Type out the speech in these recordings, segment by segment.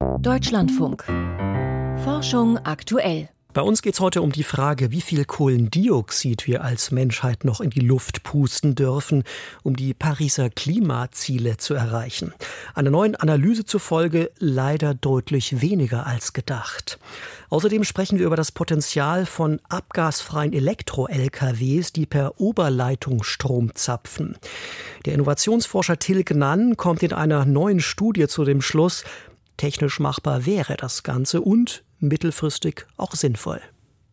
Deutschlandfunk. Forschung aktuell. Bei uns geht es heute um die Frage, wie viel Kohlendioxid wir als Menschheit noch in die Luft pusten dürfen, um die Pariser Klimaziele zu erreichen. Einer neuen Analyse zufolge leider deutlich weniger als gedacht. Außerdem sprechen wir über das Potenzial von abgasfreien Elektro-LKWs, die per Oberleitung Strom zapfen. Der Innovationsforscher Till Gnann kommt in einer neuen Studie zu dem Schluss, technisch machbar wäre das Ganze und mittelfristig auch sinnvoll.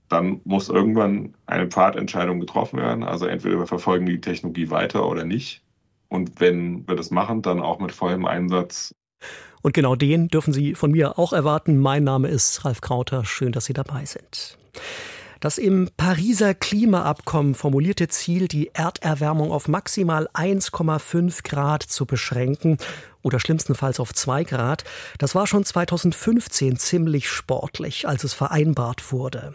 Dann muss irgendwann eine Pfadentscheidung getroffen werden. Also entweder wir verfolgen die Technologie weiter oder nicht. Und wenn wir das machen, dann auch mit vollem Einsatz. Und genau den dürfen Sie von mir auch erwarten. Mein Name ist Ralf Krauter. Schön, dass Sie dabei sind. Das im Pariser Klimaabkommen formulierte Ziel, die Erderwärmung auf maximal 1,5 Grad zu beschränken oder schlimmstenfalls auf 2 Grad, das war schon 2015 ziemlich sportlich, als es vereinbart wurde.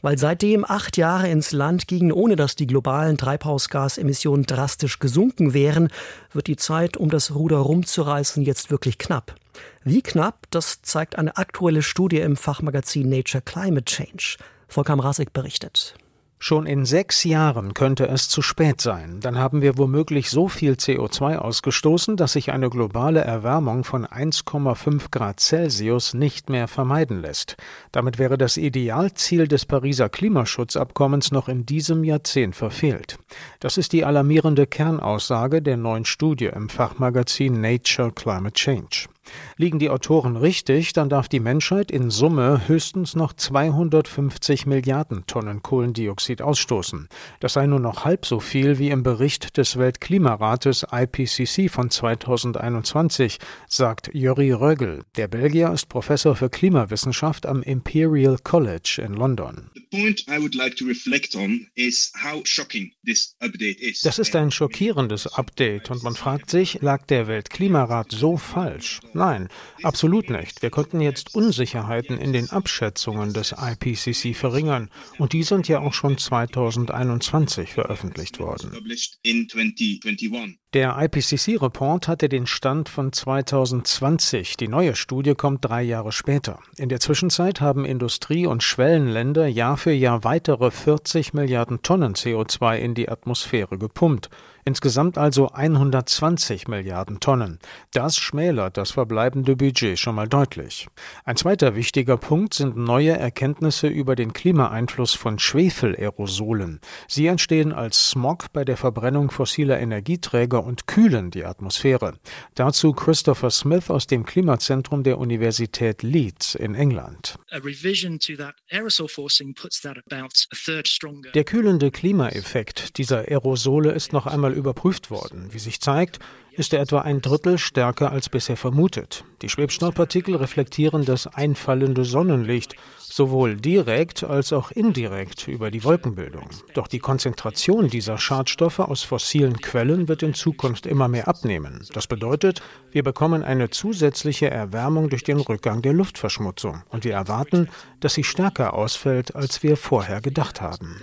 Weil seitdem acht Jahre ins Land gingen, ohne dass die globalen Treibhausgasemissionen drastisch gesunken wären, wird die Zeit, um das Ruder rumzureißen, jetzt wirklich knapp. Wie knapp, das zeigt eine aktuelle Studie im Fachmagazin Nature Climate Change. Volker Mrasik berichtet. Schon in sechs Jahren könnte es zu spät sein. Dann haben wir womöglich so viel CO2 ausgestoßen, dass sich eine globale Erwärmung von 1,5 Grad Celsius nicht mehr vermeiden lässt. Damit wäre das Idealziel des Pariser Klimaschutzabkommens noch in diesem Jahrzehnt verfehlt. Das ist die alarmierende Kernaussage der neuen Studie im Fachmagazin Nature Climate Change. Liegen die Autoren richtig, dann darf die Menschheit in Summe höchstens noch 250 Milliarden Tonnen Kohlendioxid ausstoßen. Das sei nur noch halb so viel wie im Bericht des Weltklimarates IPCC von 2021, sagt Juri Rögel. Der Belgier ist Professor für Klimawissenschaft am Imperial College in London. Das ist ein schockierendes Update und man fragt sich, lag der Weltklimarat so falsch? Nein, absolut nicht. Wir konnten jetzt Unsicherheiten in den Abschätzungen des IPCC verringern und die sind ja auch schon 2021 veröffentlicht worden. Der IPCC-Report hatte den Stand von 2020. Die neue Studie kommt drei Jahre später. In der Zwischenzeit haben Industrie- und Schwellenländer Jahr für Jahr weitere 40 Milliarden Tonnen CO2 in die Atmosphäre gepumpt. Insgesamt also 120 Milliarden Tonnen. Das schmälert das verbleibende Budget schon mal deutlich. Ein zweiter wichtiger Punkt sind neue Erkenntnisse über den Klimaeinfluss von Schwefelerosolen. Sie entstehen als Smog bei der Verbrennung fossiler Energieträger und kühlen die Atmosphäre. Dazu Christopher Smith aus dem Klimazentrum der Universität Leeds in England. Der kühlende Klimaeffekt dieser Aerosole ist noch einmal überprüft worden. Wie sich zeigt, ist er etwa ein Drittel stärker als bisher vermutet. Die Schwebstoffpartikel reflektieren das einfallende Sonnenlicht sowohl direkt als auch indirekt über die Wolkenbildung. Doch die Konzentration dieser Schadstoffe aus fossilen Quellen wird in Zukunft immer mehr abnehmen. Das bedeutet, wir bekommen eine zusätzliche Erwärmung durch den Rückgang der Luftverschmutzung und wir erwarten, dass sie stärker ausfällt, als wir vorher gedacht haben.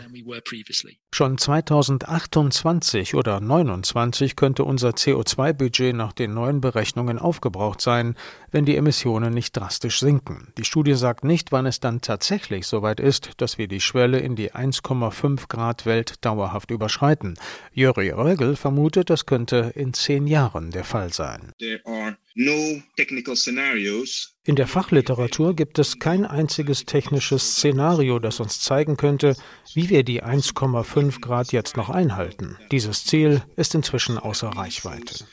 Schon 2028 oder 2029 könnte unser CO2-Budget nach den neuen Berechnungen aufgebraucht sein, wenn die Emissionen nicht drastisch sinken. Die Studie sagt nicht, wann es dann tatsächlich soweit ist, dass wir die Schwelle in die 1,5 Grad Welt dauerhaft überschreiten. Juri Rögel vermutet, das könnte in zehn Jahren der Fall sein. In der Fachliteratur gibt es kein einziges technisches Szenario, das uns zeigen könnte, wie wir die 1,5 Grad jetzt noch einhalten. Dieses Ziel ist inzwischen außer Reichweite.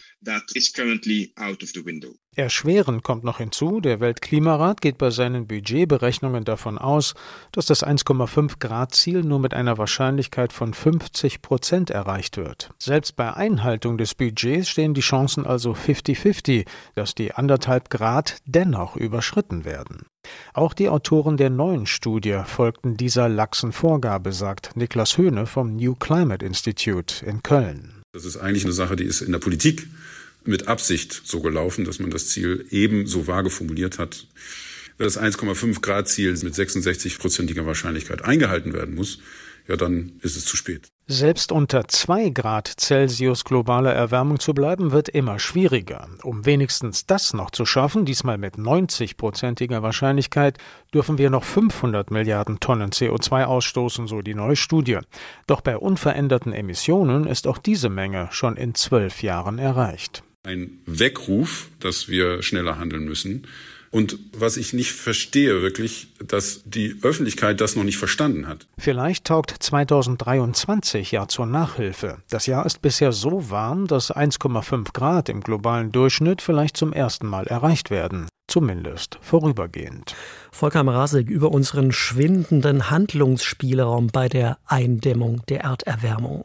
Erschwerend kommt noch hinzu, der Weltklimarat geht bei seinen Budgetberechnungen davon aus, dass das 1,5 Grad Ziel nur mit einer Wahrscheinlichkeit von 50 Prozent erreicht wird. Selbst bei Einhaltung des Budgets stehen die Chancen also 50-50, dass die anderthalb Grad dennoch überschritten werden. Auch die Autoren der neuen Studie folgten dieser laxen Vorgabe, sagt Niklas Höhne vom New Climate Institute in Köln. Das ist eigentlich eine Sache, die ist in der Politik mit Absicht so gelaufen, dass man das Ziel eben so vage formuliert hat. Wenn das 1,5 Grad Ziel mit 66-prozentiger Wahrscheinlichkeit eingehalten werden muss, ja, dann ist es zu spät. Selbst unter 2 Grad Celsius globaler Erwärmung zu bleiben, wird immer schwieriger. Um wenigstens das noch zu schaffen, diesmal mit 90-prozentiger Wahrscheinlichkeit, dürfen wir noch 500 Milliarden Tonnen CO2 ausstoßen, so die neue Studie. Doch bei unveränderten Emissionen ist auch diese Menge schon in zwölf Jahren erreicht. Ein Weckruf, dass wir schneller handeln müssen. Und was ich nicht verstehe wirklich, dass die Öffentlichkeit das noch nicht verstanden hat. Vielleicht taugt 2023 ja zur Nachhilfe. Das Jahr ist bisher so warm, dass 1,5 Grad im globalen Durchschnitt vielleicht zum ersten Mal erreicht werden zumindest vorübergehend. Volker Mrazek über unseren schwindenden Handlungsspielraum bei der Eindämmung der Erderwärmung.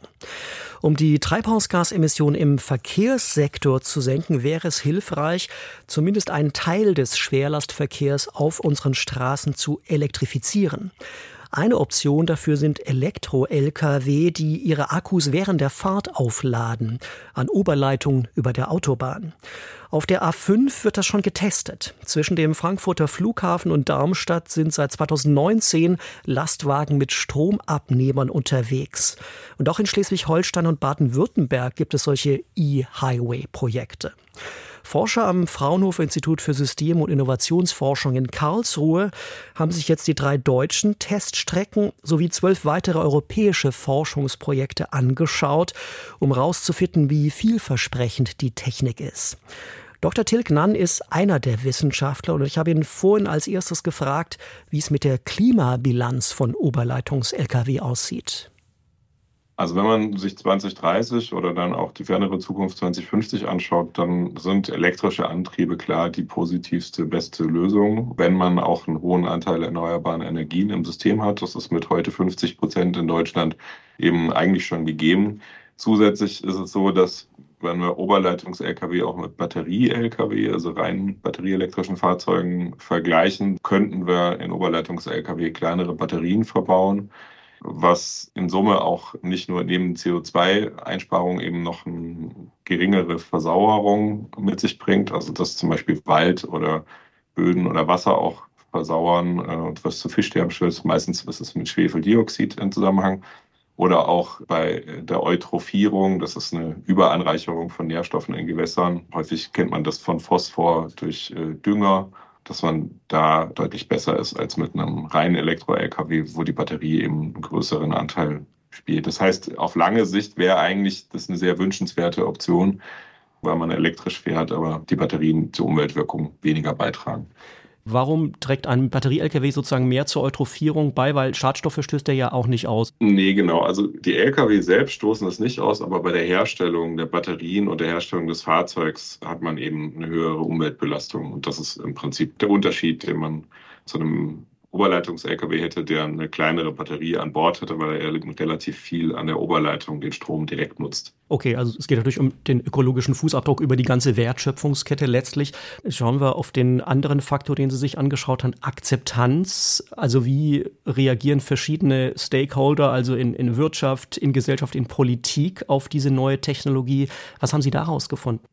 Um die Treibhausgasemissionen im Verkehrssektor zu senken, wäre es hilfreich, zumindest einen Teil des Schwerlastverkehrs auf unseren Straßen zu elektrifizieren. Eine Option dafür sind Elektro-Lkw, die ihre Akkus während der Fahrt aufladen, an Oberleitungen über der Autobahn. Auf der A5 wird das schon getestet. Zwischen dem Frankfurter Flughafen und Darmstadt sind seit 2019 Lastwagen mit Stromabnehmern unterwegs. Und auch in Schleswig-Holstein und Baden-Württemberg gibt es solche E-Highway-Projekte. Forscher am Fraunhofer Institut für System- und Innovationsforschung in Karlsruhe haben sich jetzt die drei deutschen Teststrecken sowie zwölf weitere europäische Forschungsprojekte angeschaut, um herauszufinden, wie vielversprechend die Technik ist. Dr. Tilk Nann ist einer der Wissenschaftler und ich habe ihn vorhin als erstes gefragt, wie es mit der Klimabilanz von Oberleitungs-Lkw aussieht. Also wenn man sich 2030 oder dann auch die fernere Zukunft 2050 anschaut, dann sind elektrische Antriebe klar die positivste, beste Lösung, wenn man auch einen hohen Anteil erneuerbaren Energien im System hat. Das ist mit heute 50 Prozent in Deutschland eben eigentlich schon gegeben. Zusätzlich ist es so, dass wenn wir Oberleitungs-Lkw auch mit Batterie-Lkw, also rein batterieelektrischen Fahrzeugen vergleichen, könnten wir in Oberleitungs-Lkw kleinere Batterien verbauen was in Summe auch nicht nur neben CO2-Einsparung eben noch eine geringere Versauerung mit sich bringt, also dass zum Beispiel Wald oder Böden oder Wasser auch versauern äh, und was zu Fischsterben stößt. Meistens ist es mit Schwefeldioxid im Zusammenhang. Oder auch bei der Eutrophierung, das ist eine Überanreicherung von Nährstoffen in Gewässern. Häufig kennt man das von Phosphor durch äh, Dünger dass man da deutlich besser ist als mit einem reinen Elektro-LKW, wo die Batterie eben einen größeren Anteil spielt. Das heißt, auf lange Sicht wäre eigentlich das eine sehr wünschenswerte Option, weil man elektrisch fährt, aber die Batterien zur Umweltwirkung weniger beitragen. Warum trägt ein Batterie-LKW sozusagen mehr zur Eutrophierung bei? Weil Schadstoffe stößt er ja auch nicht aus. Nee, genau. Also die LKW selbst stoßen das nicht aus, aber bei der Herstellung der Batterien und der Herstellung des Fahrzeugs hat man eben eine höhere Umweltbelastung. Und das ist im Prinzip der Unterschied, den man zu einem Oberleitungs-LKW hätte, der eine kleinere Batterie an Bord hätte, weil er relativ viel an der Oberleitung den Strom direkt nutzt. Okay, also es geht natürlich um den ökologischen Fußabdruck über die ganze Wertschöpfungskette letztlich. Schauen wir auf den anderen Faktor, den Sie sich angeschaut haben, Akzeptanz. Also wie reagieren verschiedene Stakeholder, also in, in Wirtschaft, in Gesellschaft, in Politik auf diese neue Technologie? Was haben Sie daraus gefunden?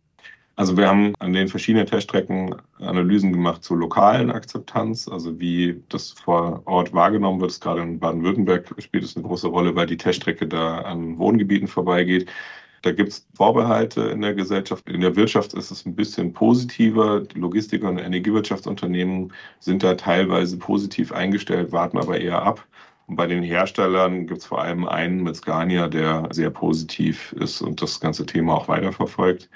Also wir haben an den verschiedenen Teststrecken Analysen gemacht zur lokalen Akzeptanz, also wie das vor Ort wahrgenommen wird. Gerade in Baden-Württemberg spielt es eine große Rolle, weil die Teststrecke da an Wohngebieten vorbeigeht. Da gibt es Vorbehalte in der Gesellschaft. In der Wirtschaft ist es ein bisschen positiver. Die Logistiker und Energiewirtschaftsunternehmen sind da teilweise positiv eingestellt, warten aber eher ab. Und bei den Herstellern gibt es vor allem einen mit Scania, der sehr positiv ist und das ganze Thema auch weiterverfolgt.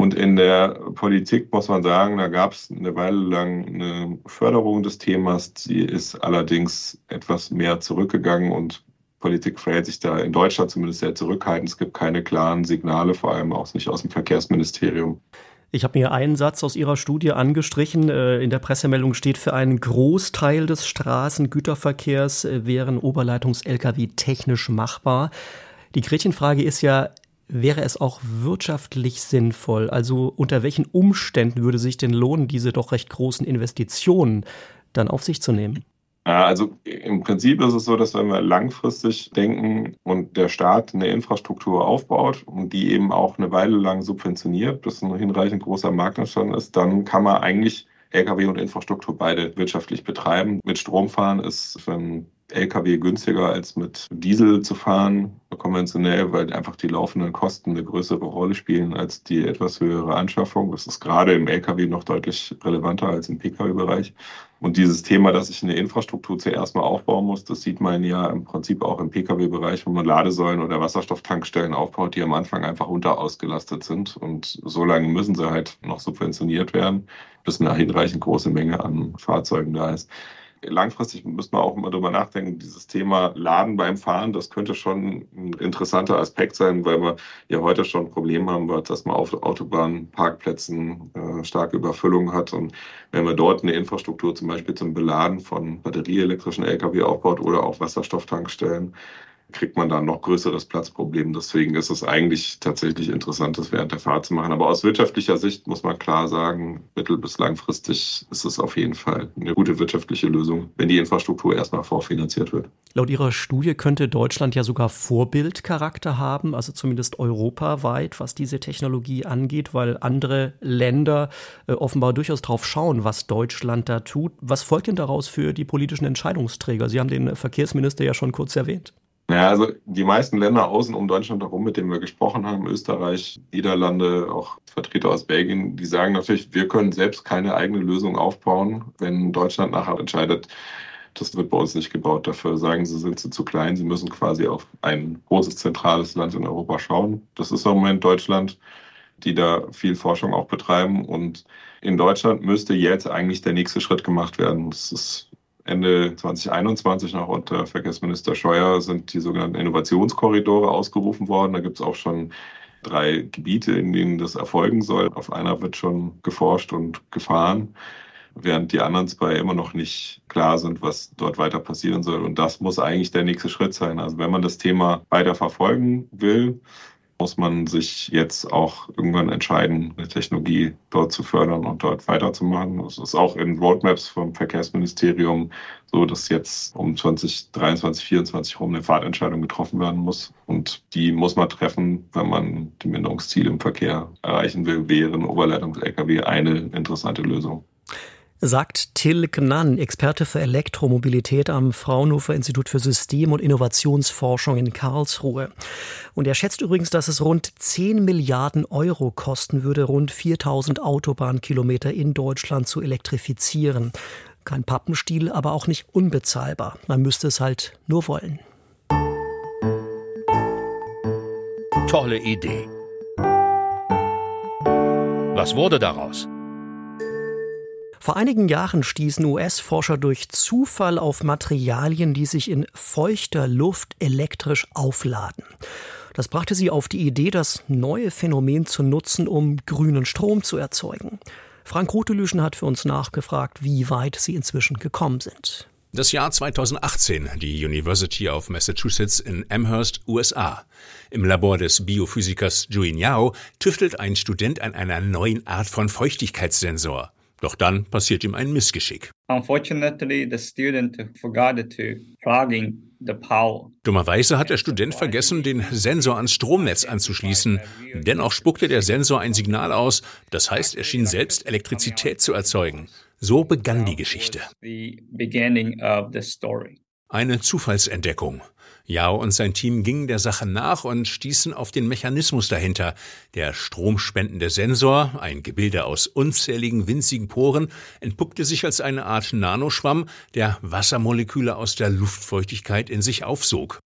Und in der Politik muss man sagen, da gab es eine Weile lang eine Förderung des Themas. Die ist allerdings etwas mehr zurückgegangen und Politik verhält sich da in Deutschland zumindest sehr zurückhaltend. Es gibt keine klaren Signale, vor allem auch nicht aus dem Verkehrsministerium. Ich habe mir einen Satz aus Ihrer Studie angestrichen. Äh, in der Pressemeldung steht, für einen Großteil des Straßengüterverkehrs äh, wären Oberleitungs-Lkw technisch machbar. Die Gretchenfrage ist ja, wäre es auch wirtschaftlich sinnvoll? Also unter welchen Umständen würde sich denn lohnen, diese doch recht großen Investitionen dann auf sich zu nehmen? Also im Prinzip ist es so, dass wenn wir langfristig denken und der Staat eine Infrastruktur aufbaut und die eben auch eine Weile lang subventioniert, bis ein hinreichend großer Marktanstand ist, dann kann man eigentlich Lkw und Infrastruktur beide wirtschaftlich betreiben. Mit Strom fahren ist für einen Lkw günstiger als mit Diesel zu fahren, konventionell, weil einfach die laufenden Kosten eine größere Rolle spielen als die etwas höhere Anschaffung. Das ist gerade im Lkw noch deutlich relevanter als im Pkw-Bereich. Und dieses Thema, dass ich eine Infrastruktur zuerst mal aufbauen muss, das sieht man ja im Prinzip auch im Pkw-Bereich, wo man Ladesäulen oder Wasserstofftankstellen aufbaut, die am Anfang einfach unterausgelastet sind. Und so lange müssen sie halt noch subventioniert werden, bis eine hinreichend große Menge an Fahrzeugen da ist langfristig müssen wir auch immer darüber nachdenken, dieses Thema Laden beim Fahren, das könnte schon ein interessanter Aspekt sein, weil wir ja heute schon ein Problem haben, dass man auf Autobahnparkplätzen äh, starke Überfüllung hat. Und wenn man dort eine Infrastruktur zum Beispiel zum Beladen von batterieelektrischen Lkw aufbaut oder auch Wasserstofftankstellen, kriegt man da ein noch größeres Platzproblem. Deswegen ist es eigentlich tatsächlich interessant, das während der Fahrt zu machen. Aber aus wirtschaftlicher Sicht muss man klar sagen, mittel- bis langfristig ist es auf jeden Fall eine gute wirtschaftliche Lösung, wenn die Infrastruktur erstmal vorfinanziert wird. Laut Ihrer Studie könnte Deutschland ja sogar Vorbildcharakter haben, also zumindest europaweit, was diese Technologie angeht, weil andere Länder äh, offenbar durchaus drauf schauen, was Deutschland da tut. Was folgt denn daraus für die politischen Entscheidungsträger? Sie haben den Verkehrsminister ja schon kurz erwähnt. Ja, also die meisten Länder außen um Deutschland herum, mit denen wir gesprochen haben, Österreich, Niederlande, auch Vertreter aus Belgien, die sagen natürlich, wir können selbst keine eigene Lösung aufbauen, wenn Deutschland nachher entscheidet, das wird bei uns nicht gebaut. Dafür sagen sie, sind sie zu klein. Sie müssen quasi auf ein großes zentrales Land in Europa schauen. Das ist im Moment Deutschland, die da viel Forschung auch betreiben. Und in Deutschland müsste jetzt eigentlich der nächste Schritt gemacht werden. Das ist Ende 2021 noch unter Verkehrsminister Scheuer sind die sogenannten Innovationskorridore ausgerufen worden. Da gibt es auch schon drei Gebiete, in denen das erfolgen soll. Auf einer wird schon geforscht und gefahren, während die anderen zwei immer noch nicht klar sind, was dort weiter passieren soll. Und das muss eigentlich der nächste Schritt sein. Also wenn man das Thema weiter verfolgen will, muss man sich jetzt auch irgendwann entscheiden, eine Technologie dort zu fördern und dort weiterzumachen. Das ist auch in Roadmaps vom Verkehrsministerium so, dass jetzt um 2023, 2024 herum eine Fahrtentscheidung getroffen werden muss. Und die muss man treffen, wenn man die Minderungsziele im Verkehr erreichen will, wäre ein Oberleitungs-LKW eine interessante Lösung sagt Till Gnann, Experte für Elektromobilität am Fraunhofer Institut für System- und Innovationsforschung in Karlsruhe. Und er schätzt übrigens, dass es rund 10 Milliarden Euro kosten würde, rund 4000 Autobahnkilometer in Deutschland zu elektrifizieren. Kein Pappenstiel, aber auch nicht unbezahlbar. Man müsste es halt nur wollen. Tolle Idee. Was wurde daraus? Vor einigen Jahren stießen US-Forscher durch Zufall auf Materialien, die sich in feuchter Luft elektrisch aufladen. Das brachte sie auf die Idee, das neue Phänomen zu nutzen, um grünen Strom zu erzeugen. Frank Rotelüschen hat für uns nachgefragt, wie weit sie inzwischen gekommen sind. Das Jahr 2018, die University of Massachusetts in Amherst, USA. Im Labor des Biophysikers Jui Yao tüftelt ein Student an einer neuen Art von Feuchtigkeitssensor. Doch dann passiert ihm ein Missgeschick. Dummerweise hat der Student vergessen, den Sensor ans Stromnetz anzuschließen. Dennoch spuckte der Sensor ein Signal aus, das heißt, er schien selbst Elektrizität zu erzeugen. So begann die Geschichte. Eine Zufallsentdeckung. Yao und sein Team gingen der Sache nach und stießen auf den Mechanismus dahinter. Der stromspendende Sensor, ein Gebilde aus unzähligen winzigen Poren, entpuppte sich als eine Art Nanoschwamm, der Wassermoleküle aus der Luftfeuchtigkeit in sich aufsog.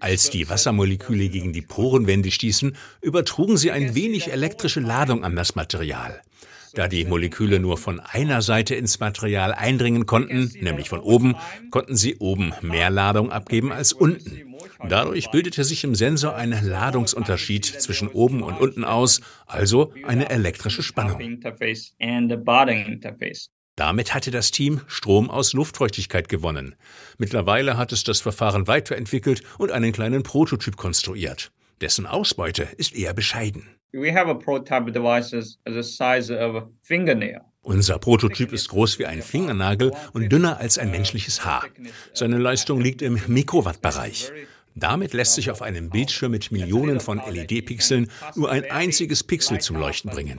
Als die Wassermoleküle gegen die Porenwände stießen, übertrugen sie ein wenig elektrische Ladung an das Material. Da die Moleküle nur von einer Seite ins Material eindringen konnten, nämlich von oben, konnten sie oben mehr Ladung abgeben als unten. Dadurch bildete sich im Sensor ein Ladungsunterschied zwischen oben und unten aus, also eine elektrische Spannung. Damit hatte das Team Strom aus Luftfeuchtigkeit gewonnen. Mittlerweile hat es das Verfahren weiterentwickelt und einen kleinen Prototyp konstruiert. Dessen Ausbeute ist eher bescheiden. Unser Prototyp ist groß wie ein Fingernagel und dünner als ein menschliches Haar. Seine Leistung liegt im Mikrowattbereich. Damit lässt sich auf einem Bildschirm mit Millionen von LED-Pixeln nur ein einziges Pixel zum Leuchten bringen.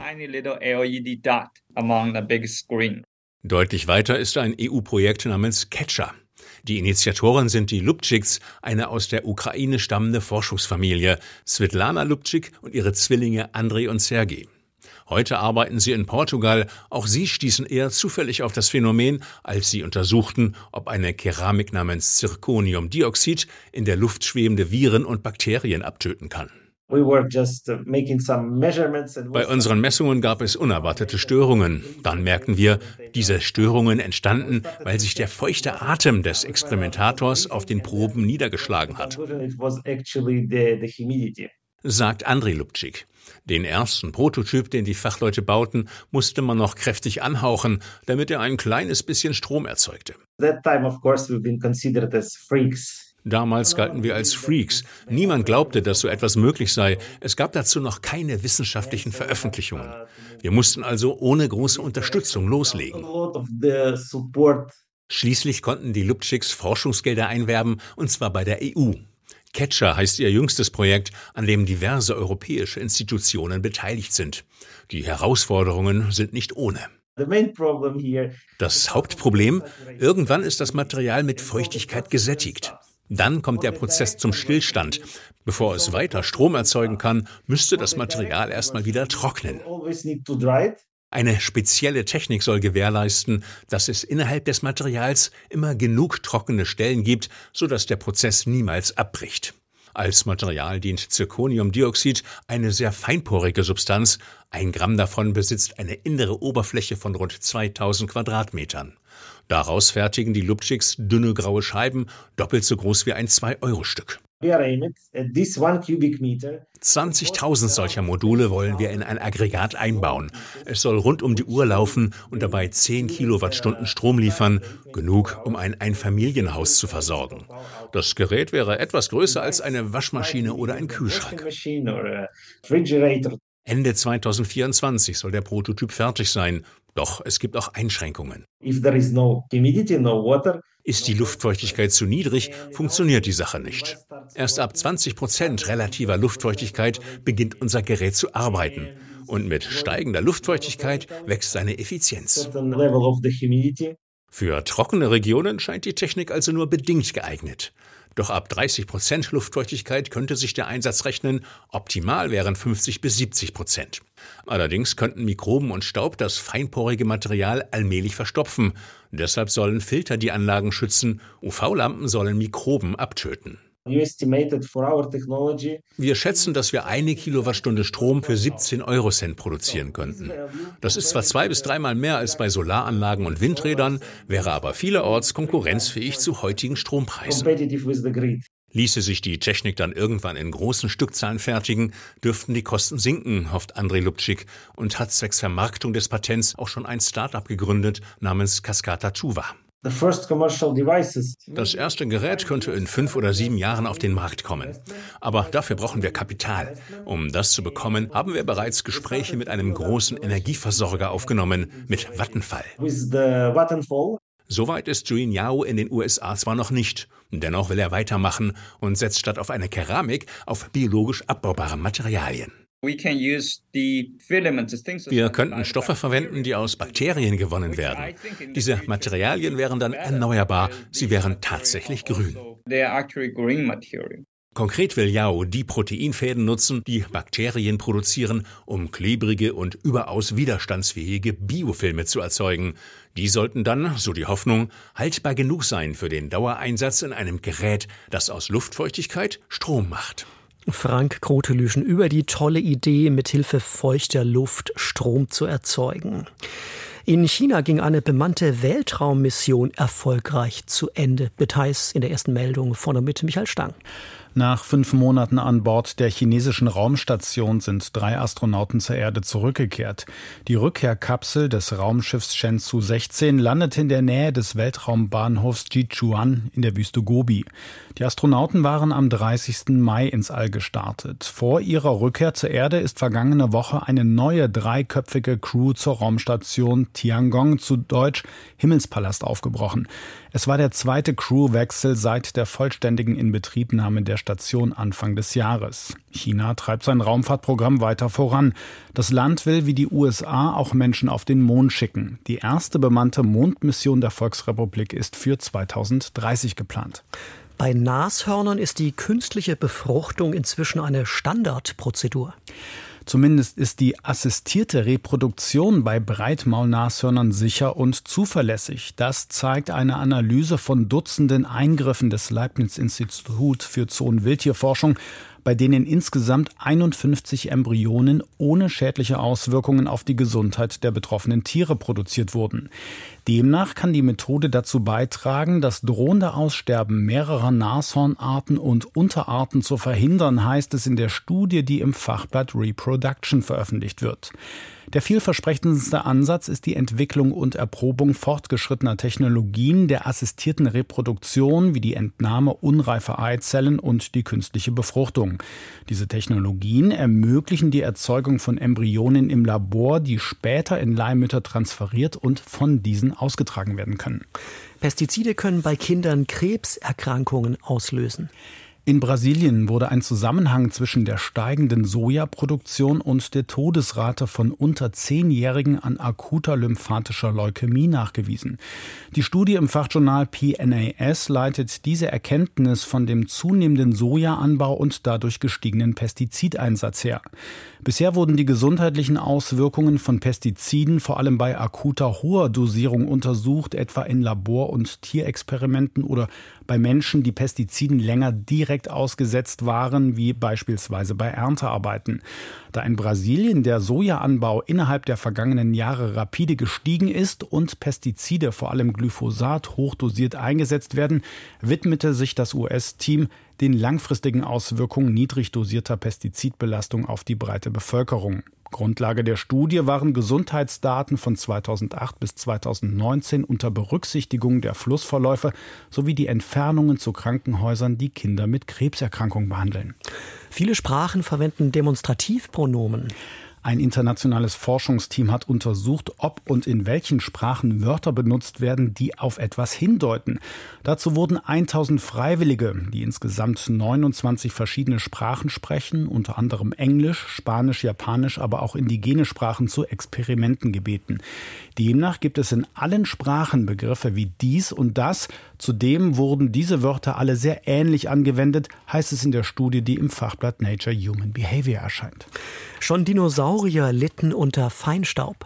Deutlich weiter ist ein EU-Projekt namens Catcher. Die Initiatoren sind die Lubčiks, eine aus der Ukraine stammende Forschungsfamilie, Svetlana Lubčik und ihre Zwillinge Andrei und Sergei. Heute arbeiten sie in Portugal. Auch sie stießen eher zufällig auf das Phänomen, als sie untersuchten, ob eine Keramik namens Zirconiumdioxid in der Luft schwebende Viren und Bakterien abtöten kann. Bei unseren Messungen gab es unerwartete Störungen. Dann merkten wir, diese Störungen entstanden, weil sich der feuchte Atem des Experimentators auf den Proben niedergeschlagen hat. Sagt Andrei Lubčik. Den ersten Prototyp, den die Fachleute bauten, musste man noch kräftig anhauchen, damit er ein kleines bisschen Strom erzeugte. Damals galten wir als Freaks. Niemand glaubte, dass so etwas möglich sei. Es gab dazu noch keine wissenschaftlichen Veröffentlichungen. Wir mussten also ohne große Unterstützung loslegen. Schließlich konnten die Lubčiks Forschungsgelder einwerben, und zwar bei der EU. Catcher heißt ihr jüngstes Projekt, an dem diverse europäische Institutionen beteiligt sind. Die Herausforderungen sind nicht ohne. Das Hauptproblem, irgendwann ist das Material mit Feuchtigkeit gesättigt. Dann kommt der Prozess zum Stillstand. Bevor es weiter Strom erzeugen kann, müsste das Material erstmal wieder trocknen. Eine spezielle Technik soll gewährleisten, dass es innerhalb des Materials immer genug trockene Stellen gibt, sodass der Prozess niemals abbricht. Als Material dient Zirconiumdioxid, eine sehr feinporige Substanz. Ein Gramm davon besitzt eine innere Oberfläche von rund 2000 Quadratmetern. Daraus fertigen die Lubčiks dünne graue Scheiben, doppelt so groß wie ein 2-Euro-Stück. 20.000 solcher Module wollen wir in ein Aggregat einbauen. Es soll rund um die Uhr laufen und dabei 10 Kilowattstunden Strom liefern, genug, um ein Einfamilienhaus zu versorgen. Das Gerät wäre etwas größer als eine Waschmaschine oder ein Kühlschrank. Ende 2024 soll der Prototyp fertig sein. Doch es gibt auch Einschränkungen. Ist die Luftfeuchtigkeit zu niedrig, funktioniert die Sache nicht. Erst ab 20 Prozent relativer Luftfeuchtigkeit beginnt unser Gerät zu arbeiten. Und mit steigender Luftfeuchtigkeit wächst seine Effizienz. Für trockene Regionen scheint die Technik also nur bedingt geeignet. Doch ab 30 Prozent Luftfeuchtigkeit könnte sich der Einsatz rechnen, optimal wären 50 bis 70 Prozent. Allerdings könnten Mikroben und Staub das feinporige Material allmählich verstopfen. Deshalb sollen Filter die Anlagen schützen, UV-Lampen sollen Mikroben abtöten. Wir schätzen, dass wir eine Kilowattstunde Strom für 17 Eurocent produzieren könnten. Das ist zwar zwei bis dreimal mehr als bei Solaranlagen und Windrädern, wäre aber vielerorts konkurrenzfähig zu heutigen Strompreisen. Ließe sich die Technik dann irgendwann in großen Stückzahlen fertigen, dürften die Kosten sinken, hofft Andrei Lubčik und hat zwecks Vermarktung des Patents auch schon ein Start-up gegründet namens Cascata Tuva. Das erste Gerät könnte in fünf oder sieben Jahren auf den Markt kommen. Aber dafür brauchen wir Kapital. Um das zu bekommen, haben wir bereits Gespräche mit einem großen Energieversorger aufgenommen, mit Vattenfall. Soweit ist Juin Yao in den USA zwar noch nicht. Dennoch will er weitermachen und setzt statt auf eine Keramik auf biologisch abbaubare Materialien. Wir könnten Stoffe verwenden, die aus Bakterien gewonnen werden. Diese Materialien wären dann erneuerbar, sie wären tatsächlich grün. Konkret will Yao die Proteinfäden nutzen, die Bakterien produzieren, um klebrige und überaus widerstandsfähige Biofilme zu erzeugen. Die sollten dann, so die Hoffnung, haltbar genug sein für den Dauereinsatz in einem Gerät, das aus Luftfeuchtigkeit Strom macht. Frank Krotelüschen über die tolle Idee, mithilfe feuchter Luft Strom zu erzeugen. In China ging eine bemannte Weltraummission erfolgreich zu Ende. Details in der ersten Meldung von der Mitte Michael Stang. Nach fünf Monaten an Bord der chinesischen Raumstation sind drei Astronauten zur Erde zurückgekehrt. Die Rückkehrkapsel des Raumschiffs Shenzhou 16 landete in der Nähe des Weltraumbahnhofs Jichuan in der Wüste Gobi. Die Astronauten waren am 30. Mai ins All gestartet. Vor ihrer Rückkehr zur Erde ist vergangene Woche eine neue dreiköpfige Crew zur Raumstation Tiangong zu Deutsch Himmelspalast aufgebrochen. Es war der zweite Crewwechsel seit der vollständigen Inbetriebnahme der Station Anfang des Jahres. China treibt sein Raumfahrtprogramm weiter voran. Das Land will wie die USA auch Menschen auf den Mond schicken. Die erste bemannte Mondmission der Volksrepublik ist für 2030 geplant. Bei Nashörnern ist die künstliche Befruchtung inzwischen eine Standardprozedur. Zumindest ist die assistierte Reproduktion bei Breitmaulnashörnern sicher und zuverlässig. Das zeigt eine Analyse von Dutzenden Eingriffen des Leibniz Institut für Zoo- und Wildtierforschung bei denen insgesamt 51 Embryonen ohne schädliche Auswirkungen auf die Gesundheit der betroffenen Tiere produziert wurden. Demnach kann die Methode dazu beitragen, das drohende Aussterben mehrerer Nashornarten und Unterarten zu verhindern, heißt es in der Studie, die im Fachblatt Reproduction veröffentlicht wird. Der vielversprechendste Ansatz ist die Entwicklung und Erprobung fortgeschrittener Technologien der assistierten Reproduktion wie die Entnahme unreifer Eizellen und die künstliche Befruchtung. Diese Technologien ermöglichen die Erzeugung von Embryonen im Labor, die später in Leihmütter transferiert und von diesen ausgetragen werden können. Pestizide können bei Kindern Krebserkrankungen auslösen. In Brasilien wurde ein Zusammenhang zwischen der steigenden Sojaproduktion und der Todesrate von unter Zehnjährigen an akuter lymphatischer Leukämie nachgewiesen. Die Studie im Fachjournal PNAS leitet diese Erkenntnis von dem zunehmenden Sojaanbau und dadurch gestiegenen Pestizideinsatz her. Bisher wurden die gesundheitlichen Auswirkungen von Pestiziden vor allem bei akuter hoher Dosierung untersucht, etwa in Labor- und Tierexperimenten oder bei Menschen, die Pestiziden länger direkt ausgesetzt waren, wie beispielsweise bei Erntearbeiten. Da in Brasilien der Sojaanbau innerhalb der vergangenen Jahre rapide gestiegen ist und Pestizide, vor allem Glyphosat, hochdosiert eingesetzt werden, widmete sich das US-Team den langfristigen Auswirkungen niedrig dosierter Pestizidbelastung auf die breite Bevölkerung. Grundlage der Studie waren Gesundheitsdaten von 2008 bis 2019 unter Berücksichtigung der Flussverläufe sowie die Entfernungen zu Krankenhäusern, die Kinder mit Krebserkrankungen behandeln. Viele Sprachen verwenden Demonstrativpronomen. Ein internationales Forschungsteam hat untersucht, ob und in welchen Sprachen Wörter benutzt werden, die auf etwas hindeuten. Dazu wurden 1000 Freiwillige, die insgesamt 29 verschiedene Sprachen sprechen, unter anderem Englisch, Spanisch, Japanisch, aber auch indigene Sprachen zu Experimenten gebeten. Demnach gibt es in allen Sprachen Begriffe wie dies und das. Zudem wurden diese Wörter alle sehr ähnlich angewendet, heißt es in der Studie, die im Fachblatt Nature Human Behavior erscheint. Schon Dinosaurier litten unter Feinstaub.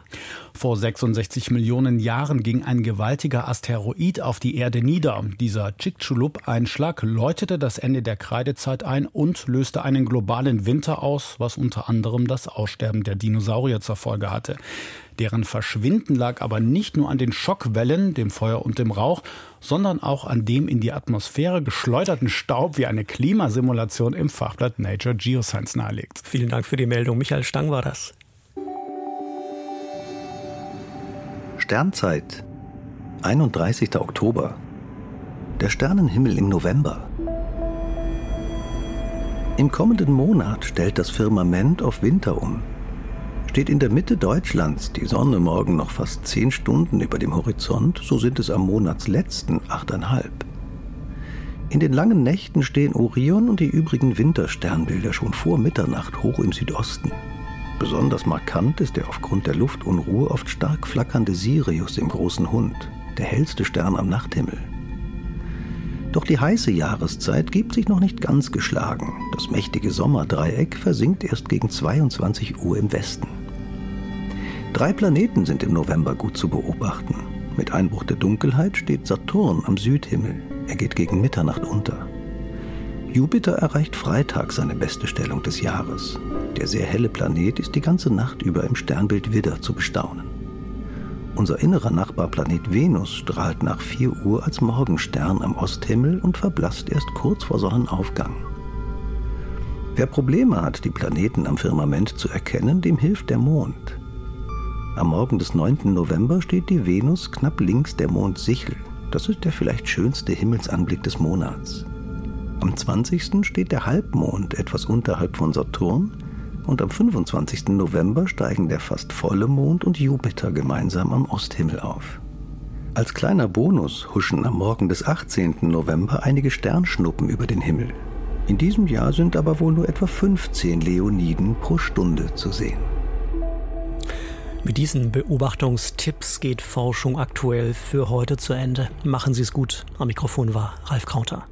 Vor 66 Millionen Jahren ging ein gewaltiger Asteroid auf die Erde nieder. Dieser Chicxulub-Einschlag läutete das Ende der Kreidezeit ein und löste einen globalen Winter aus, was unter anderem das Aussterben der Dinosaurier zur Folge hatte. Deren Verschwinden lag aber nicht nur an den Schockwellen, dem Feuer und dem Rauch, sondern auch an dem in die Atmosphäre geschleuderten Staub, wie eine Klimasimulation im Fachblatt Nature Geoscience nahelegt. Vielen Dank für die Meldung. Michael Stang war das. Sternzeit, 31. Oktober. Der Sternenhimmel im November. Im kommenden Monat stellt das Firmament auf Winter um. Steht in der Mitte Deutschlands die Sonne morgen noch fast zehn Stunden über dem Horizont, so sind es am Monatsletzten achteinhalb. In den langen Nächten stehen Orion und die übrigen Wintersternbilder schon vor Mitternacht hoch im Südosten. Besonders markant ist der aufgrund der Luftunruhe oft stark flackernde Sirius im großen Hund, der hellste Stern am Nachthimmel. Doch die heiße Jahreszeit gibt sich noch nicht ganz geschlagen. Das mächtige Sommerdreieck versinkt erst gegen 22 Uhr im Westen. Drei Planeten sind im November gut zu beobachten. Mit Einbruch der Dunkelheit steht Saturn am Südhimmel. Er geht gegen Mitternacht unter. Jupiter erreicht Freitag seine beste Stellung des Jahres. Der sehr helle Planet ist die ganze Nacht über im Sternbild Widder zu bestaunen. Unser innerer Nachbarplanet Venus strahlt nach 4 Uhr als Morgenstern am Osthimmel und verblasst erst kurz vor Sonnenaufgang. Wer Probleme hat, die Planeten am Firmament zu erkennen, dem hilft der Mond. Am Morgen des 9. November steht die Venus knapp links der Mondsichel. Das ist der vielleicht schönste Himmelsanblick des Monats. Am 20. steht der Halbmond etwas unterhalb von Saturn und am 25. November steigen der fast volle Mond und Jupiter gemeinsam am Osthimmel auf. Als kleiner Bonus huschen am Morgen des 18. November einige Sternschnuppen über den Himmel. In diesem Jahr sind aber wohl nur etwa 15 Leoniden pro Stunde zu sehen. Mit diesen Beobachtungstipps geht Forschung aktuell für heute zu Ende. Machen Sie es gut. Am Mikrofon war Ralf Krauter.